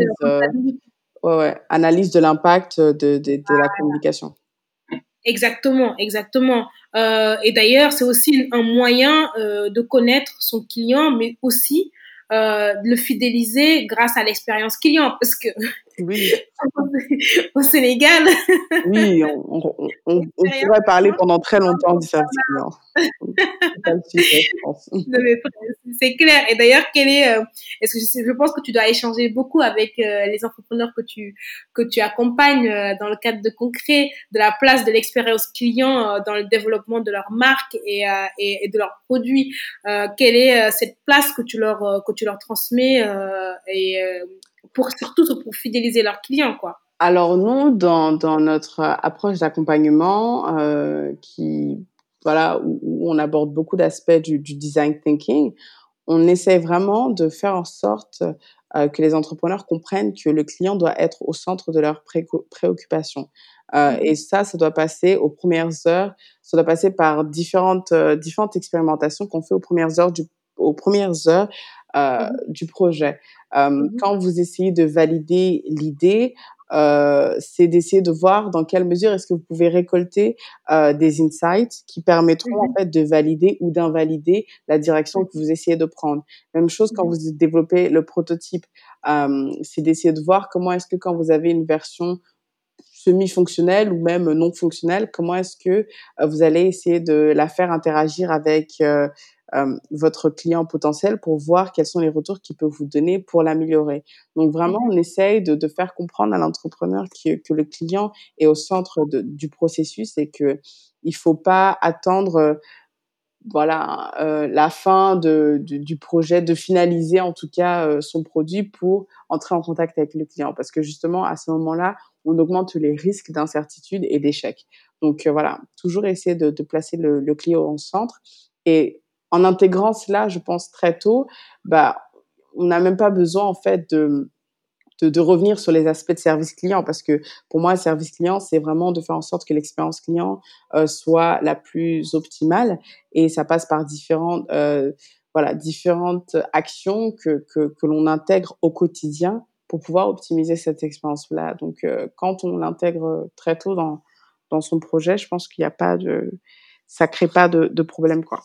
ouais, ouais. analyse de l'impact de, de, de la communication. Exactement, exactement. Euh, et d'ailleurs, c'est aussi un moyen euh, de connaître son client, mais aussi euh, de le fidéliser grâce à l'expérience client, parce que oui. <laughs> au Sénégal. oui, on, on, on, pourrait parler pendant très longtemps du service client. c'est clair. Et d'ailleurs, quel est, euh, est-ce que je, pense que tu dois échanger beaucoup avec euh, les entrepreneurs que tu que tu accompagnes euh, dans le cadre de concret de la place de l'expérience client dans le développement de leur marque et, et, et de leurs produits. quelle est cette place que tu leur que tu leur transmets et pour surtout pour fidéliser leurs clients, quoi. Alors nous, dans, dans notre approche d'accompagnement, euh, qui voilà où, on aborde beaucoup d'aspects du, du, design thinking, on essaie vraiment de faire en sorte euh, que les entrepreneurs comprennent que le client doit être au centre de leurs préoccupations. Euh, mm-hmm. et ça, ça doit passer aux premières heures, ça doit passer par différentes euh, différentes expérimentations qu'on fait aux premières heures du aux premières heures euh, mmh du projet. Euh, mmh quand vous essayez de valider l'idée, euh, c'est d'essayer de voir dans quelle mesure est-ce que vous pouvez récolter euh, des insights qui permettront en mmh fait de valider ou d'invalider la direction que vous essayez de prendre. Même chose quand vous développez le prototype, c'est d'essayer de voir comment est-ce que quand vous avez une version semi-fonctionnelle ou même non fonctionnelle, comment est-ce que vous allez essayer de la faire interagir avec euh, votre client potentiel pour voir quels sont les retours qu'il peut vous donner pour l'améliorer. Donc vraiment, on essaye de, de faire comprendre à l'entrepreneur que, que, le client est au centre de, du processus et que il faut pas attendre voilà euh, la fin de, du projet, de finaliser en tout cas euh, son produit pour entrer en contact avec le client, parce que justement à ce moment-là, on augmente les risques d'incertitude et d'échec. Donc euh, voilà, toujours essayer de, de placer le, le, client au centre et en intégrant cela, je pense très tôt, bah, on n'a même pas besoin en fait de, de, revenir sur les aspects de service client parce que pour moi, service client, c'est vraiment de faire en sorte que l'expérience client euh, soit la plus optimale et ça passe par différentes, euh, voilà, différentes actions que, que, que l'on intègre au quotidien pour pouvoir optimiser cette expérience-là. Donc, euh, quand on l'intègre très tôt dans, dans son projet, je pense qu'il n'y a pas de, ça crée pas de, de problème, quoi.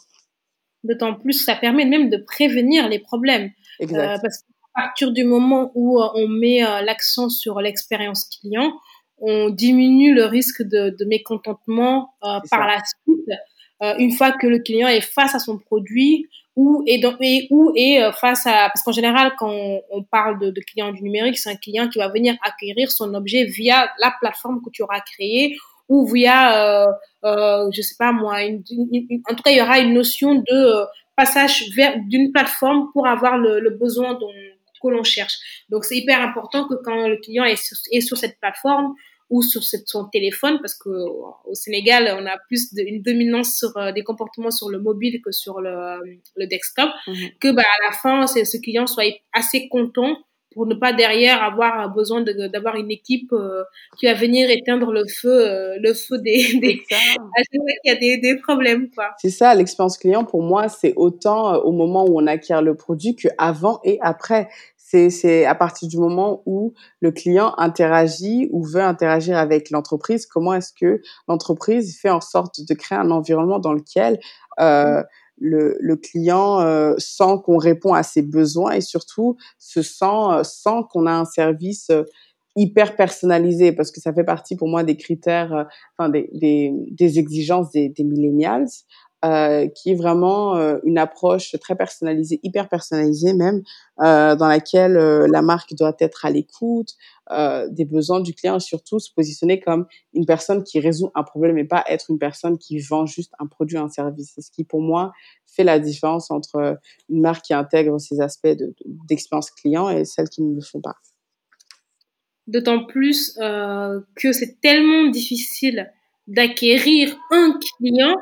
D'autant plus, ça permet même de prévenir les problèmes. Exact. Euh, parce qu'à partir du moment où euh, on met euh, l'accent sur l'expérience client, on diminue le risque de, de mécontentement par la suite, une fois que le client est face à son produit ou est, dans, et, ou est face à... Parce qu'en général, quand on, on parle de, de, client du numérique, c'est un client qui va venir acquérir son objet via la plateforme que tu auras créée ou via, euh, euh, je sais pas moi, une, une, en tout cas, il y aura une notion de euh, passage vers d'une plateforme pour avoir le, le besoin dont, que l'on cherche. Donc, c'est hyper important que quand le client est sur, est sur cette plateforme ou sur cette, son téléphone, parce que au Sénégal, on a plus de, une dominance sur euh, des comportements sur le mobile que sur le, le desktop, mmh. que bah, à la fin, ce client soit assez content pour ne pas derrière avoir besoin d'avoir une équipe euh, qui va venir éteindre le feu, euh, le feu des, des <laughs> qu'il y a des, des problèmes quoi. C'est ça, l'expérience client pour moi, c'est autant euh, au moment où on acquiert le produit que avant et après. C'est à partir du moment où le client interagit ou veut interagir avec l'entreprise, comment est-ce que l'entreprise fait en sorte de créer un environnement dans lequel euh, le, le client euh, sent qu'on répond à ses besoins et surtout se sent, euh, sent qu'on a un service euh, hyper personnalisé parce que ça fait partie pour moi des critères, enfin des, des, des, exigences des, des millennials. Euh, qui est vraiment euh, une approche très personnalisée, hyper personnalisée même, euh, dans laquelle la marque doit être à l'écoute des besoins du client et surtout se positionner comme une personne qui résout un problème et pas être une personne qui vend juste un produit, un service. C'est ce qui pour moi fait la différence entre une marque qui intègre ces aspects d'expérience client et celles qui ne le font pas. D'autant plus que c'est tellement difficile d'acquérir un client,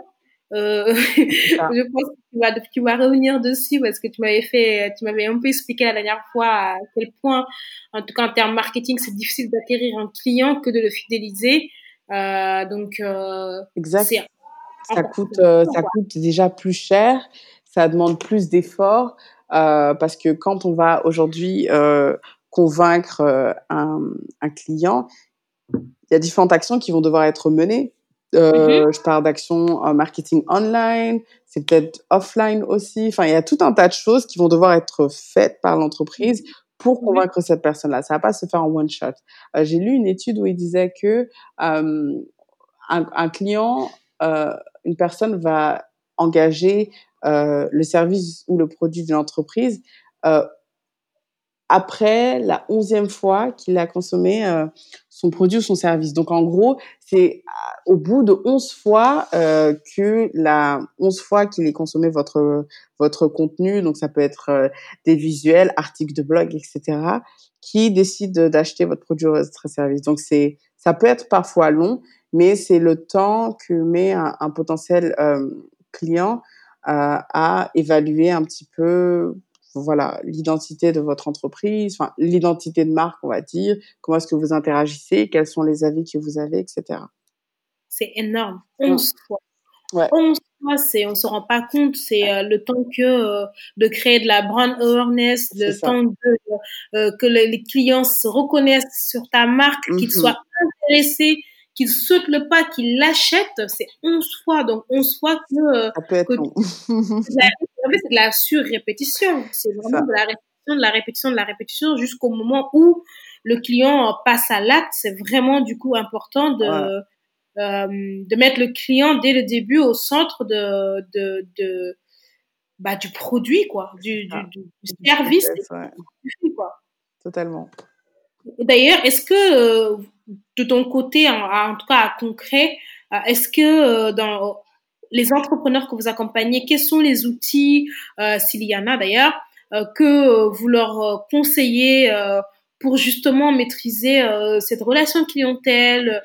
euh, <laughs> je pense que tu vas, tu vas revenir dessus parce que tu m'avais fait, tu m'avais un peu expliqué la dernière fois à quel point, en tout cas en termes marketing, c'est difficile d'acquérir un client que de le fidéliser. Euh, donc, euh, exact. Ça coûte, ça coûte déjà plus cher, ça demande plus d'efforts parce que quand on va aujourd'hui convaincre un, un, client, il y a différentes actions qui vont devoir être menées. Euh, mm-hmm. Je parle d'actions en marketing online, c'est peut-être offline aussi. Enfin, il y a tout un tas de choses qui vont devoir être faites par l'entreprise pour convaincre cette personne-là. Ça va pas se faire en one shot. Euh, J'ai lu une étude où il disait que euh, un, un, client, une personne va engager le service ou le produit de l'entreprise euh, après la onzième fois qu'il a consommé euh, son produit ou son service. Donc en gros, c'est au bout de onze fois euh, que la onze fois qu'il ait consommé votre votre contenu, donc ça peut être euh, des visuels, articles de blog, etc., qui décide d'acheter votre produit ou votre service. Donc c'est ça peut être parfois long, mais c'est le temps que met un, un potentiel euh, client euh, à évaluer un petit peu voilà l'identité de votre entreprise, enfin l'identité de marque, on va dire, comment est-ce que vous interagissez, quels sont les avis que vous avez, etc. C'est énorme, 11 fois. Ouais. 11 fois, c'est, on se rend pas compte, c'est euh, le temps que euh, de créer de la brand awareness, le temps de, euh, que les, clients se reconnaissent sur ta marque, mm -hmm. qu'ils mm-hmm. soient intéressés qu'il saute le pas, qu'il l'achète, c'est 11 fois. Donc, 11 fois que. Ça peut être que, <laughs> c'est de la surrépétition. C'est vraiment de la répétition, de la répétition, de la répétition jusqu'au moment où le client passe à l'acte. C'est vraiment, du coup, important de. Ouais. Euh, de mettre le client dès le début au centre de, de, de bah, du produit, quoi, du, ah. du, du service. Ouais. Quoi. Totalement. D'ailleurs, est-ce que euh, de ton côté, en, tout cas concret, euh, est-ce que euh, dans les entrepreneurs que vous accompagnez, quels sont les outils, euh, s'il y en a d'ailleurs, que vous leur conseillez pour justement maîtriser cette relation clientèle,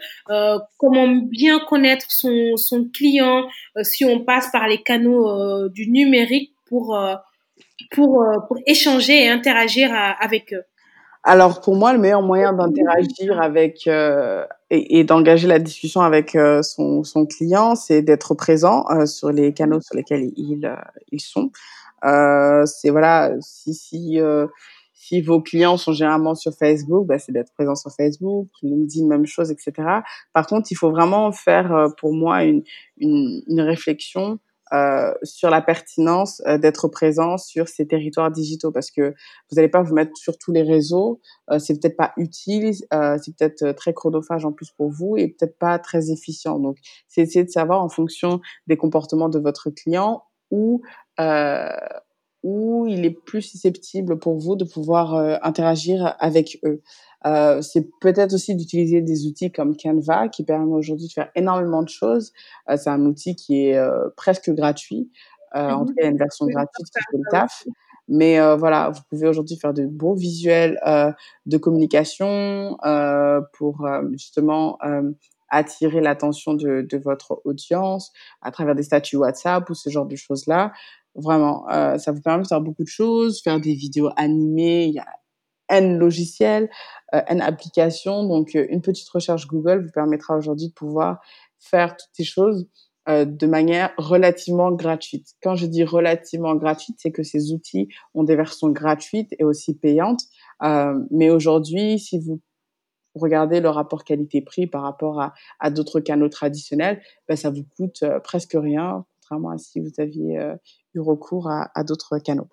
comment bien connaître son, client, si on passe par les canaux du numérique pour, pour, pour échanger et interagir avec eux? Alors pour moi, le meilleur moyen d'interagir avec euh, et, et d'engager la discussion avec euh, son, son, client, c'est d'être présent euh, sur les canaux sur lesquels ils, euh, ils sont. Euh, c'est voilà, si si si vos clients sont généralement sur Facebook, bah, c'est d'être présent sur Facebook, LinkedIn, même chose, etc. Par contre, il faut vraiment faire pour moi une, une, une réflexion euh, sur la pertinence euh, d'être présent sur ces territoires digitaux parce que vous n'allez pas vous mettre sur tous les réseaux, euh, c'est peut-être pas utile, euh, c'est peut-être euh, très chronophage en plus pour vous et peut-être pas très efficient. Donc, c'est essayer de savoir en fonction des comportements de votre client où où il est plus susceptible pour vous de pouvoir interagir avec eux. Euh, c'est peut-être aussi d'utiliser des outils comme Canva qui permet aujourd'hui de faire énormément de choses. Euh, c'est un outil qui est euh, presque gratuit. Euh, en tout cas, il y a une version gratuite qui fait le taf. Mais euh, voilà, vous pouvez aujourd'hui faire de beaux visuels de communication pour justement attirer l'attention de, de, votre audience à travers des statuts WhatsApp ou ce genre de choses-là. Vraiment, ça vous permet de faire beaucoup de choses, faire des vidéos animées. Il y a N logiciels, euh, N applications. Donc, euh, une petite recherche Google vous permettra aujourd'hui de pouvoir faire toutes ces choses euh, de manière relativement gratuite. Quand je dis relativement gratuite, c'est que ces outils ont des versions gratuites et aussi payantes. Euh, mais aujourd'hui, si vous regardez le rapport qualité-prix par rapport à, à d'autres canaux traditionnels, ben, ça vous coûte euh, presque rien, contrairement à si vous aviez euh, recours à, d'autres canaux.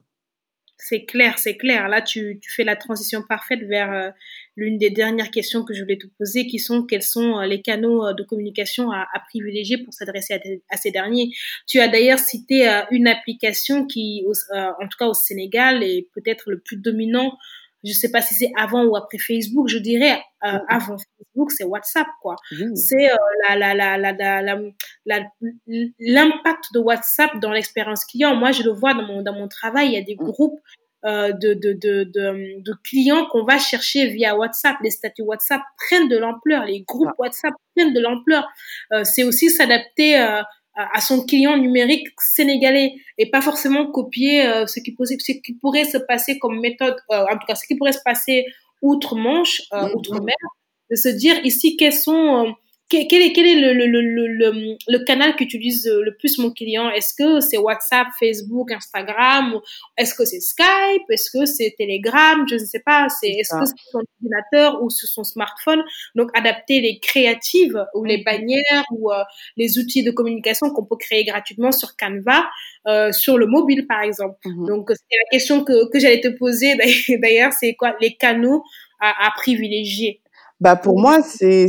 C'est clair, c'est clair. Là, tu, fais la transition parfaite vers euh, l'une des dernières questions que je voulais te poser, qui sont quels sont euh, les canaux euh, de communication à, privilégier pour s'adresser à, ces derniers? Tu as d'ailleurs cité une application qui, en tout cas au Sénégal, est peut-être le plus dominant je sais pas si c'est avant ou après Facebook, je dirais euh, mmh. avant Facebook, c'est WhatsApp quoi. Mmh. C'est euh, la, la, la, l'impact de WhatsApp dans l'expérience client. Moi, je le vois dans mon dans mon travail, il y a des mmh. groupes euh, de, de, de, de, clients qu'on va chercher via WhatsApp. Les statuts WhatsApp prennent de l'ampleur, les groupes ah. WhatsApp prennent de l'ampleur. C'est aussi s'adapter à son client numérique sénégalais et pas forcément copier euh, ce, qui, ce qui pourrait se passer comme méthode, euh, en tout cas ce qui pourrait se passer outre-Manche, euh, mm-hmm. outre-mer, de se dire ici quels sont quel est, quel est le, le, le, le, le canal qu'utilise le plus mon client? Est-ce que c'est WhatsApp, Facebook, Instagram Est-ce que c'est Skype? Est-ce que c'est Telegram? Je ne sais pas. C'est est-ce que c'est son ordinateur ou sur son smartphone? Donc adapter les créatives ou les mm-hmm. bannières ou euh, les outils de communication qu'on peut créer gratuitement sur Canva euh, sur le mobile par exemple. Mm-hmm. Donc c'est la question que que j'allais te poser <laughs> d'ailleurs. C'est quoi les canaux à, à privilégier? Bah pour moi, c'est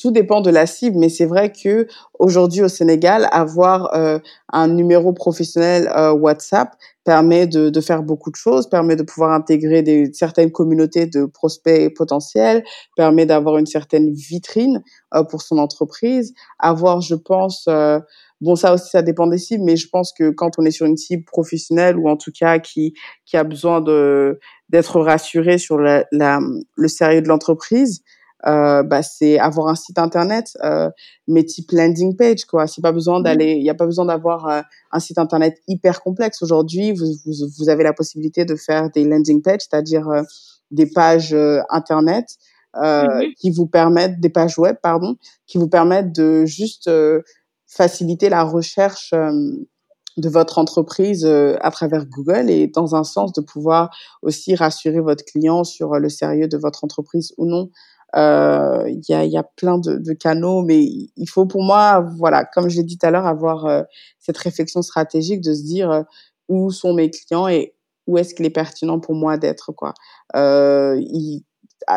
tout dépend de la cible, mais c'est vrai que aujourd'hui au Sénégal, avoir euh, un numéro professionnel euh, WhatsApp permet de, de, faire beaucoup de choses, permet de pouvoir intégrer des, certaines communautés de prospects potentiels, permet d'avoir une certaine vitrine euh, pour son entreprise, avoir, je pense, euh, bon ça aussi ça dépend des cibles, mais je pense que quand on est sur une cible professionnelle ou en tout cas qui qui a besoin de d'être rassuré sur la, la, le sérieux de l'entreprise, euh, bah, c'est avoir un site internet, euh, mais type landing page, quoi. C'est pas besoin mmh. d'aller, il n'y a pas besoin d'avoir euh, un site internet hyper complexe. Aujourd'hui, vous, vous, vous, avez la possibilité de faire des landing pages, c'est-à-dire euh, des pages internet mmh qui vous permettent, des pages web, pardon, qui vous permettent de juste faciliter la recherche de votre entreprise à travers Google et dans un sens de pouvoir aussi rassurer votre client sur le sérieux de votre entreprise ou non. Euh, il y, a, y a plein de, canaux, mais il faut pour moi, voilà, comme je l'ai dit tout à l'heure, avoir euh, cette réflexion stratégique de se dire euh, où sont mes clients et où est-ce qu'il est pertinent pour moi d'être, quoi.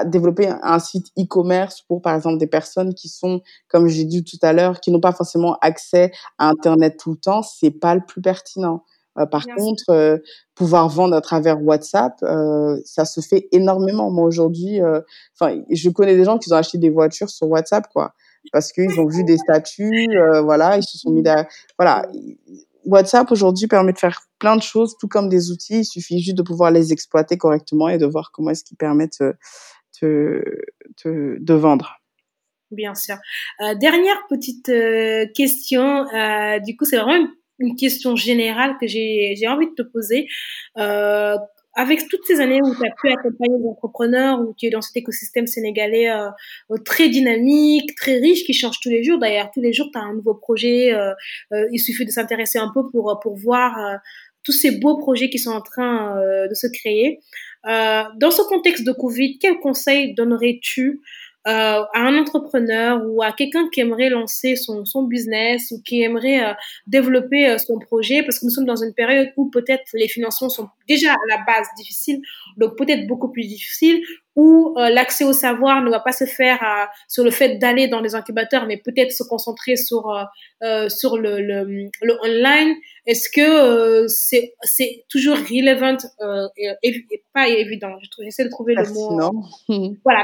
Développer un site e-commerce pour par exemple des personnes qui sont comme j'ai dit tout à l'heure qui n'ont pas forcément accès à internet tout le temps c'est pas le plus pertinent euh, par contre, euh, pouvoir vendre à travers WhatsApp, euh, ça se fait énormément. Moi aujourd'hui, enfin, je connais des gens qui ont acheté des voitures sur WhatsApp, quoi, parce qu'ils ont vu des statuts, voilà, ils se sont mis, voilà. WhatsApp aujourd'hui permet de faire plein de choses, tout comme des outils. Il suffit juste de pouvoir les exploiter correctement et de voir comment est-ce qu'ils permettent de, de, de vendre. Bien sûr. Euh, dernière petite euh, question. Euh, du coup, c'est vraiment une une question générale que j'ai envie de te poser. Euh, avec toutes ces années où tu as pu accompagner des entrepreneurs, où tu es dans cet écosystème sénégalais euh, très dynamique, très riche, qui change tous les jours. D'ailleurs, tous les jours, tu as un nouveau projet. Euh, euh, il suffit de s'intéresser un peu pour, pour voir euh, tous ces beaux projets qui sont en train euh, de se créer. dans ce contexte de Covid, quel conseil donnerais-tu euh, à un entrepreneur ou à quelqu'un qui aimerait lancer son, son business ou qui aimerait euh, développer euh, son projet, parce que nous sommes dans une période où peut-être les financements sont déjà à la base difficiles, donc peut-être beaucoup plus difficiles, où euh, l'accès au savoir ne va pas se faire sur le fait d'aller dans les incubateurs, mais peut-être se concentrer sur euh, euh sur le, le, le online. Est-ce que euh, c'est c'est toujours relevant et, et, pas évident? J'essaie de trouver le mot. <laughs> voilà.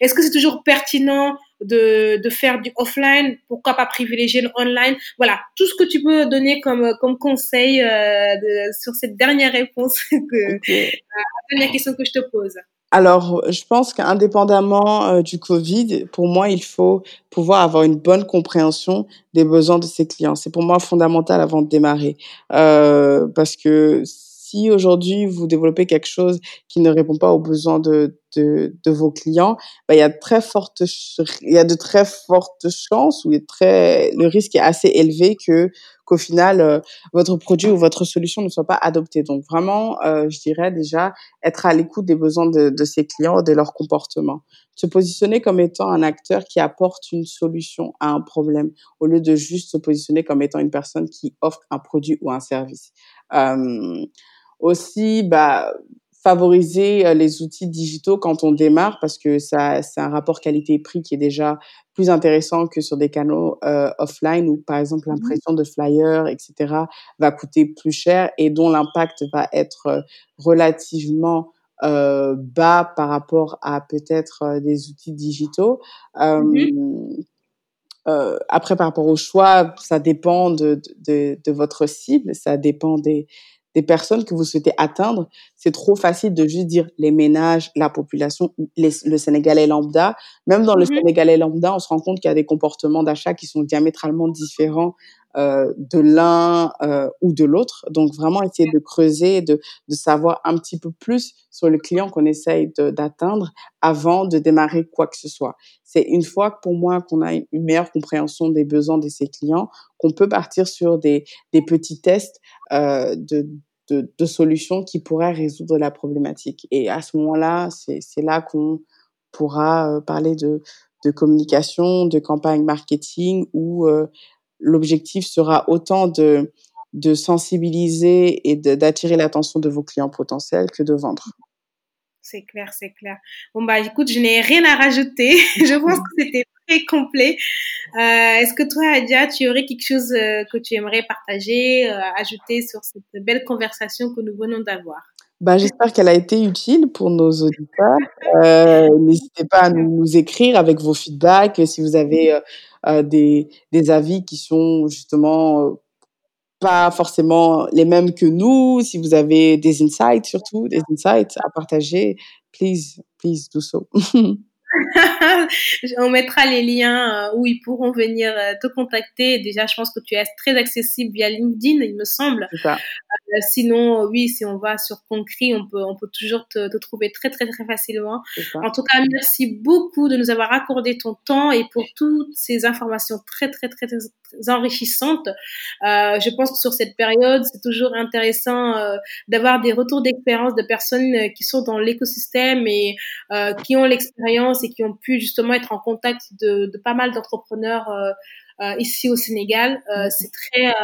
Est-ce que c'est toujours pertinent de, de faire du offline? Pourquoi pas privilégier le online? Voilà, tout ce que tu peux donner comme comme conseil de, sur cette dernière réponse <laughs> que la dernière question que je te pose. Alors, je pense qu'indépendamment euh, du Covid, pour moi, il faut pouvoir avoir une bonne compréhension des besoins de ses clients. C'est pour moi fondamental avant de démarrer. Euh, parce que si aujourd'hui vous développez quelque chose qui ne répond pas aux besoins de, de, de vos clients, bah, il y a très forte, il y a de très fortes chances ou très, le risque est assez élevé que qu'au final euh, votre produit ou votre solution ne soit pas adopté. Donc vraiment, euh, je dirais déjà être à l'écoute des besoins de, de ses clients, de leur comportement, se positionner comme étant un acteur qui apporte une solution à un problème au lieu de juste se positionner comme étant une personne qui offre un produit ou un service. Euh, aussi, bah, favoriser euh, les outils digitaux quand on démarre parce que ça c'est un rapport qualité-prix qui est déjà plus intéressant que sur des canaux euh, offline où par exemple mmh l'impression de flyers etc va coûter plus cher et dont l'impact va être euh, relativement euh, bas par rapport à peut-être des outils digitaux. Mmh euh, après, par rapport au choix, ça dépend de, de, de, votre cible, ça dépend des, des personnes que vous souhaitez atteindre, c'est trop facile de juste dire les ménages, la population, le Sénégalais lambda. Même dans le mmh Sénégalais lambda, on se rend compte qu'il y a des comportements d'achat qui sont diamétralement différents euh, de l'un euh, ou de l'autre. Donc vraiment essayer de creuser, de, de savoir un petit peu plus sur le client qu'on essaye d'atteindre avant de démarrer quoi que ce soit. C'est une fois pour moi qu'on a une meilleure compréhension des besoins de ses clients qu'on peut partir sur des, des petits tests euh, de, de, de, solutions qui pourraient résoudre la problématique. Et à ce moment-là, c'est là qu'on pourra euh, parler de, de communication, de campagne marketing ou euh, l'objectif sera autant de, sensibiliser et d'attirer l'attention de vos clients potentiels que de vendre. C'est clair, c'est clair. Bon, bah écoute, je n'ai rien à rajouter. <laughs> je pense que c'était très complet. Euh, Est-ce que toi, Adia, tu aurais quelque chose euh, que tu aimerais partager, euh, ajouter sur cette belle conversation que nous venons d'avoir? Bah, J'espère qu'elle a été utile pour nos auditeurs. Euh, N'hésitez pas à nous, écrire avec vos feedbacks si vous avez euh, euh, des, des avis qui sont justement pas forcément les mêmes que nous. Si vous avez des insights surtout, des insights à partager, please, please do so. <laughs> <laughs> on mettra les liens euh, où ils pourront venir euh, te contacter. Déjà, je pense que tu es très accessible via LinkedIn, il me semble. Ça. Euh, sinon, oui, si on va sur Concret, on peut, on peut toujours te, te trouver très, très, très facilement. En tout cas, merci beaucoup de nous avoir accordé ton temps et pour toutes ces informations très, très, très, très enrichissantes. Euh, je pense que sur cette période, c'est toujours intéressant euh, d'avoir des retours d'expérience de personnes qui sont dans l'écosystème et qui ont l'expérience et qui ont pu justement être en contact de, pas mal d'entrepreneurs ici au Sénégal. Mm-hmm. c'est très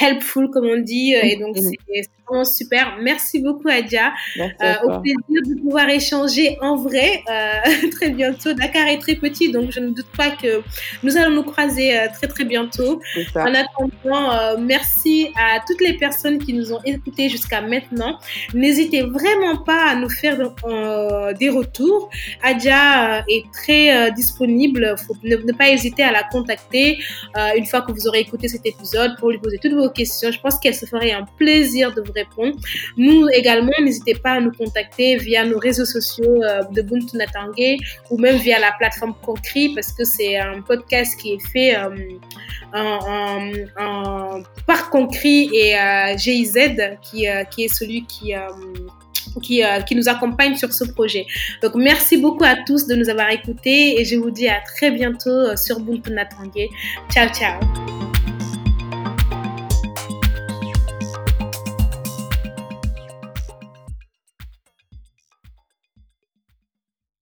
helpful comme on dit et donc c'est vraiment super. Merci beaucoup Adia. Euh, au plaisir de pouvoir échanger en vrai euh, <laughs> très bientôt. Dakar est très petit donc je ne doute pas que nous allons nous croiser euh, très très bientôt. En attendant, euh, merci à toutes les personnes qui nous ont écoutés jusqu'à maintenant. N'hésitez vraiment pas à nous faire euh, des retours. Adia est très disponible. Faut ne, ne, pas hésiter à la contacter une fois que vous aurez écouté cet épisode pour lui poser toutes vos questions. Je pense qu'elle se ferait un plaisir de vous répondre. Nous également, n'hésitez pas à nous contacter via nos réseaux sociaux euh, de Buntu Natangé ou même via la plateforme Concret parce que c'est un podcast qui est fait euh, par Concret et euh, GIZ qui, qui est celui qui qui, qui, nous accompagne sur ce projet. Donc, merci beaucoup à tous de nous avoir écoutés et je vous dis à très bientôt sur Buntu Natangé. Ciao, ciao.